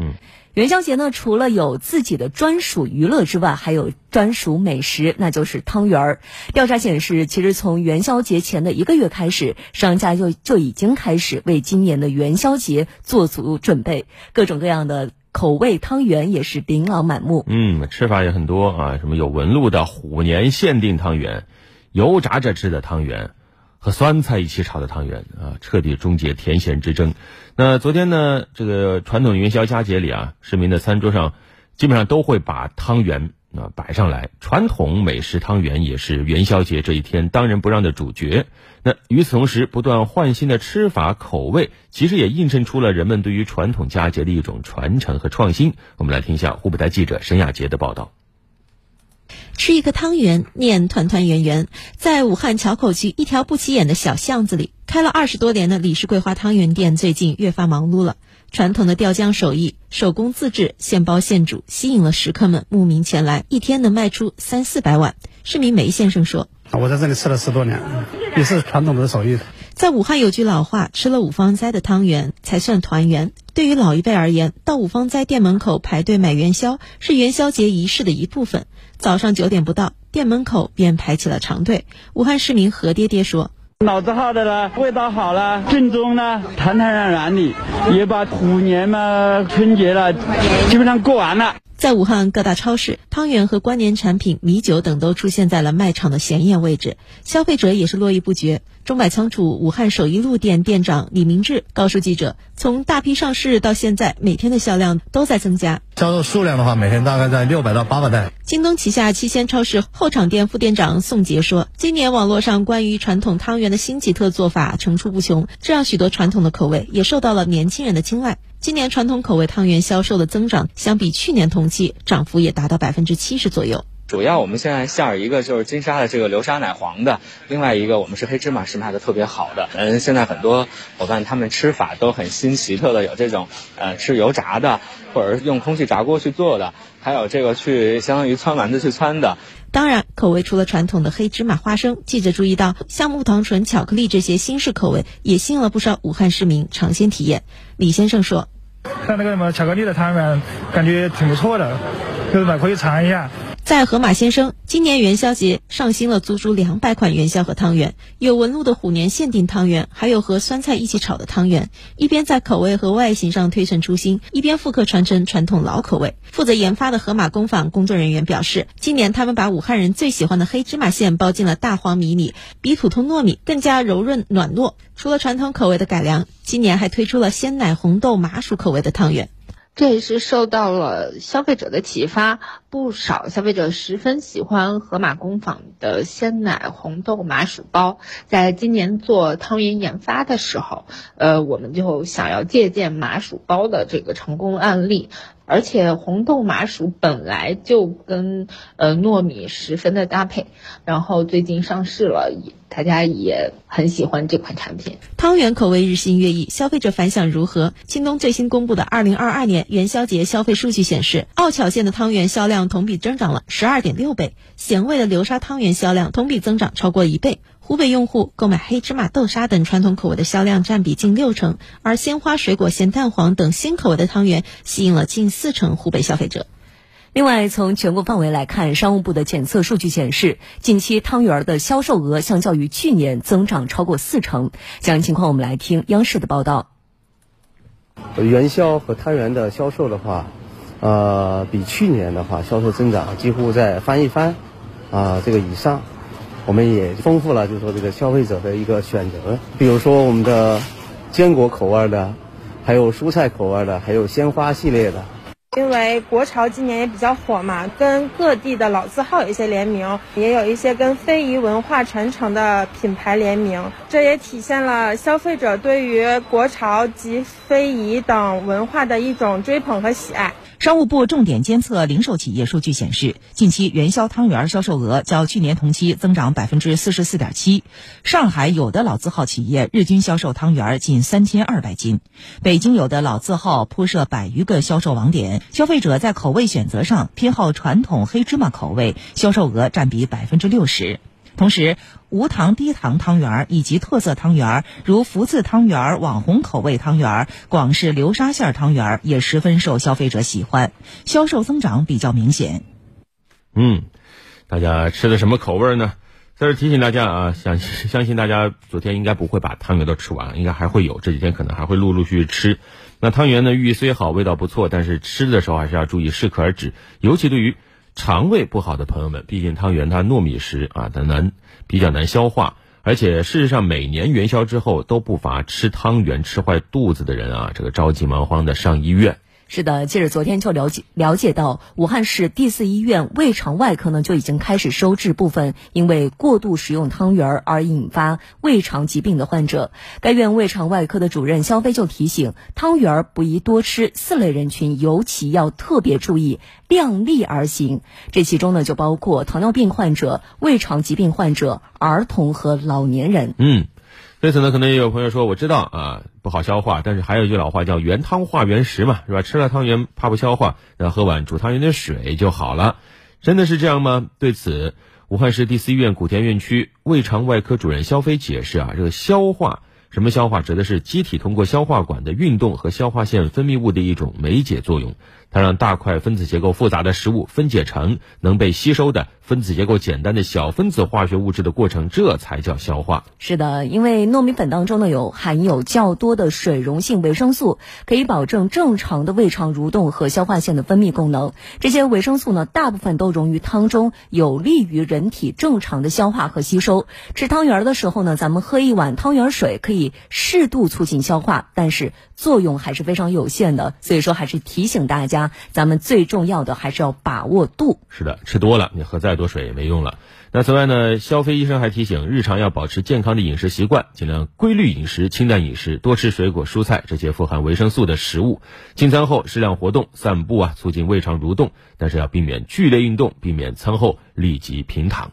嗯，元宵节呢，除了有自己的专属娱乐之外，还有专属美食，那就是汤圆儿。调查显示，其实从元宵节前的一个月开始，商家就就已经开始为今年的元宵节做足准备，各种各样的口味汤圆也是琳琅满目。嗯，吃法也很多啊，什么有纹路的虎年限定汤圆，油炸着吃的汤圆。和酸菜一起炒的汤圆啊，彻底终结甜咸之争。那昨天呢，这个传统元宵佳节里啊，市民的餐桌上基本上都会把汤圆啊摆上来。传统美食汤圆也是元宵节这一天当仁不让的主角。那与此同时，不断换新的吃法口味，其实也映衬出了人们对于传统佳节的一种传承和创新。我们来听一下湖北台记者沈亚杰的报道。吃一个汤圆，念团团圆圆。在武汉硚口区一条不起眼的小巷子里，开了二十多年的李氏桂花汤圆店最近越发忙碌了。传统的吊浆手艺，手工自制，现包现煮，吸引了食客们慕名前来，一天能卖出三四百碗。市民梅先生说：“我在这里吃了十多年，也是传统的手艺。在武汉有句老话，吃了五芳斋的汤圆才算团圆。对于老一辈而言，到五芳斋店门口排队买元宵是元宵节仪式的一部分。早上九点不到，店门口便排起了长队。武汉市民何爹爹说：“老字号的了，味道好了，正宗呢，团团圆圆的，也把虎年嘛，春节了，基本上过完了。”在武汉各大超市，汤圆和关联产品米酒等都出现在了卖场的显眼位置，消费者也是络绎不绝。中百仓储武汉首义路店店长李明志告诉记者，从大批上市到现在，每天的销量都在增加。销售数量的话，每天大概在六百到八百袋。京东旗下七鲜超市后场店副店长宋杰说，今年网络上关于传统汤圆的新奇特做法层出不穷，这让许多传统的口味也受到了年轻人的青睐。今年传统口味汤圆销售的增长，相比去年同期涨幅也达到百分之七十左右。主要我们现在馅儿一个就是金沙的这个流沙奶黄的，另外一个我们是黑芝麻是卖的特别好的。嗯，现在很多伙伴他们吃法都很新奇特的，有这种呃吃油炸的，或者是用空气炸锅去做的，还有这个去相当于汆丸子去汆的。当然，口味除了传统的黑芝麻花生，记者注意到像木糖醇巧克力这些新式口味，也吸引了不少武汉市民尝鲜体验。李先生说：“看那个什么巧克力的汤圆，感觉挺不错的，就是嘛可以尝一下。”在河马先生，今年元宵节上新了足足两百款元宵和汤圆，有纹路的虎年限定汤圆，还有和酸菜一起炒的汤圆。一边在口味和外形上推陈出新，一边复刻传承传统老口味。负责研发的河马工坊工作人员表示，今年他们把武汉人最喜欢的黑芝麻馅包进了大黄米里，比普通糯米更加柔润软糯。除了传统口味的改良，今年还推出了鲜奶红豆麻薯口味的汤圆。这也是受到了消费者的启发，不少消费者十分喜欢盒马工坊的鲜奶红豆麻薯包。在今年做汤圆研发的时候，呃，我们就想要借鉴麻薯包的这个成功案例。而且红豆麻薯本来就跟呃糯米十分的搭配，然后最近上市了，大家也很喜欢这款产品。汤圆口味日新月异，消费者反响如何？京东最新公布的二零二二年元宵节消费数据显示，奥巧馅的汤圆销量同比增长了十二点六倍，咸味的流沙汤圆销量同比增长超过一倍。湖北用户购买黑芝麻豆沙等传统口味的销量占比近六成，而鲜花水果咸蛋黄等新口味的汤圆吸引了近四成湖北消费者。另外，从全国范围来看，商务部的检测数据显示，近期汤圆的销售额相较于去年增长超过四成。详细情况，我们来听央视的报道。元宵和汤圆的销售的话，呃，比去年的话销售增长几乎在翻一番，啊，这个以上。我们也丰富了，就是说这个消费者的一个选择，比如说我们的坚果口味的，还有蔬菜口味的，还有鲜花系列的。因为国潮今年也比较火嘛，跟各地的老字号有一些联名，也有一些跟非遗文化传承的品牌联名，这也体现了消费者对于国潮及非遗等文化的一种追捧和喜爱。商务部重点监测零售企业数据显示，近期元宵汤圆销售额较去年同期增长百分之四十四点七。上海有的老字号企业日均销售汤圆近三千二百斤，北京有的老字号铺设百余个销售网点，消费者在口味选择上偏好传统黑芝麻口味，销售额占比百分之六十。同时，无糖、低糖汤圆儿以及特色汤圆儿，如福字汤圆儿、网红口味汤圆儿、广式流沙馅儿汤圆儿，也十分受消费者喜欢，销售增长比较明显。嗯，大家吃的什么口味呢？在这提醒大家啊，相相信大家昨天应该不会把汤圆都吃完，应该还会有，这几天可能还会陆陆续续吃。那汤圆呢，寓意虽好，味道不错，但是吃的时候还是要注意适可而止，尤其对于肠胃不好的朋友们，毕竟汤圆它糯米食啊，它难比较难消化，而且事实上每年元宵之后都不乏吃汤圆吃坏肚子的人啊，这个着急忙慌的上医院。是的，记者昨天就了解了解到，武汉市第四医院胃肠外科呢就已经开始收治部分因为过度食用汤圆而引发胃肠疾病的患者。该院胃肠外科的主任肖飞就提醒，汤圆不宜多吃，四类人群尤其要特别注意，量力而行。这其中呢就包括糖尿病患者、胃肠疾病患者、儿童和老年人。嗯。对此呢，可能也有朋友说，我知道啊，不好消化，但是还有一句老话叫“原汤化原食”嘛，是吧？吃了汤圆怕不消化，那喝碗煮汤圆的水就好了。真的是这样吗？对此，武汉市第四医院古田院区胃肠外科主任肖飞解释啊，这个消化什么消化，指的是机体通过消化管的运动和消化腺分泌物的一种酶解作用，它让大块分子结构复杂的食物分解成能被吸收的。分子结构简单的小分子化学物质的过程，这才叫消化。是的，因为糯米粉当中呢有含有较多的水溶性维生素，可以保证正常的胃肠蠕动和消化腺的分泌功能。这些维生素呢，大部分都溶于汤中，有利于人体正常的消化和吸收。吃汤圆的时候呢，咱们喝一碗汤圆水，可以适度促进消化，但是作用还是非常有限的。所以说，还是提醒大家咱们最重要的还是要把握度。是的，吃多了你喝再。多水也没用了。那此外呢，肖飞医生还提醒，日常要保持健康的饮食习惯，尽量规律饮食、清淡饮食，多吃水果、蔬菜这些富含维生素的食物。进餐后适量活动、散步啊，促进胃肠蠕动，但是要避免剧烈运动，避免餐后立即平躺。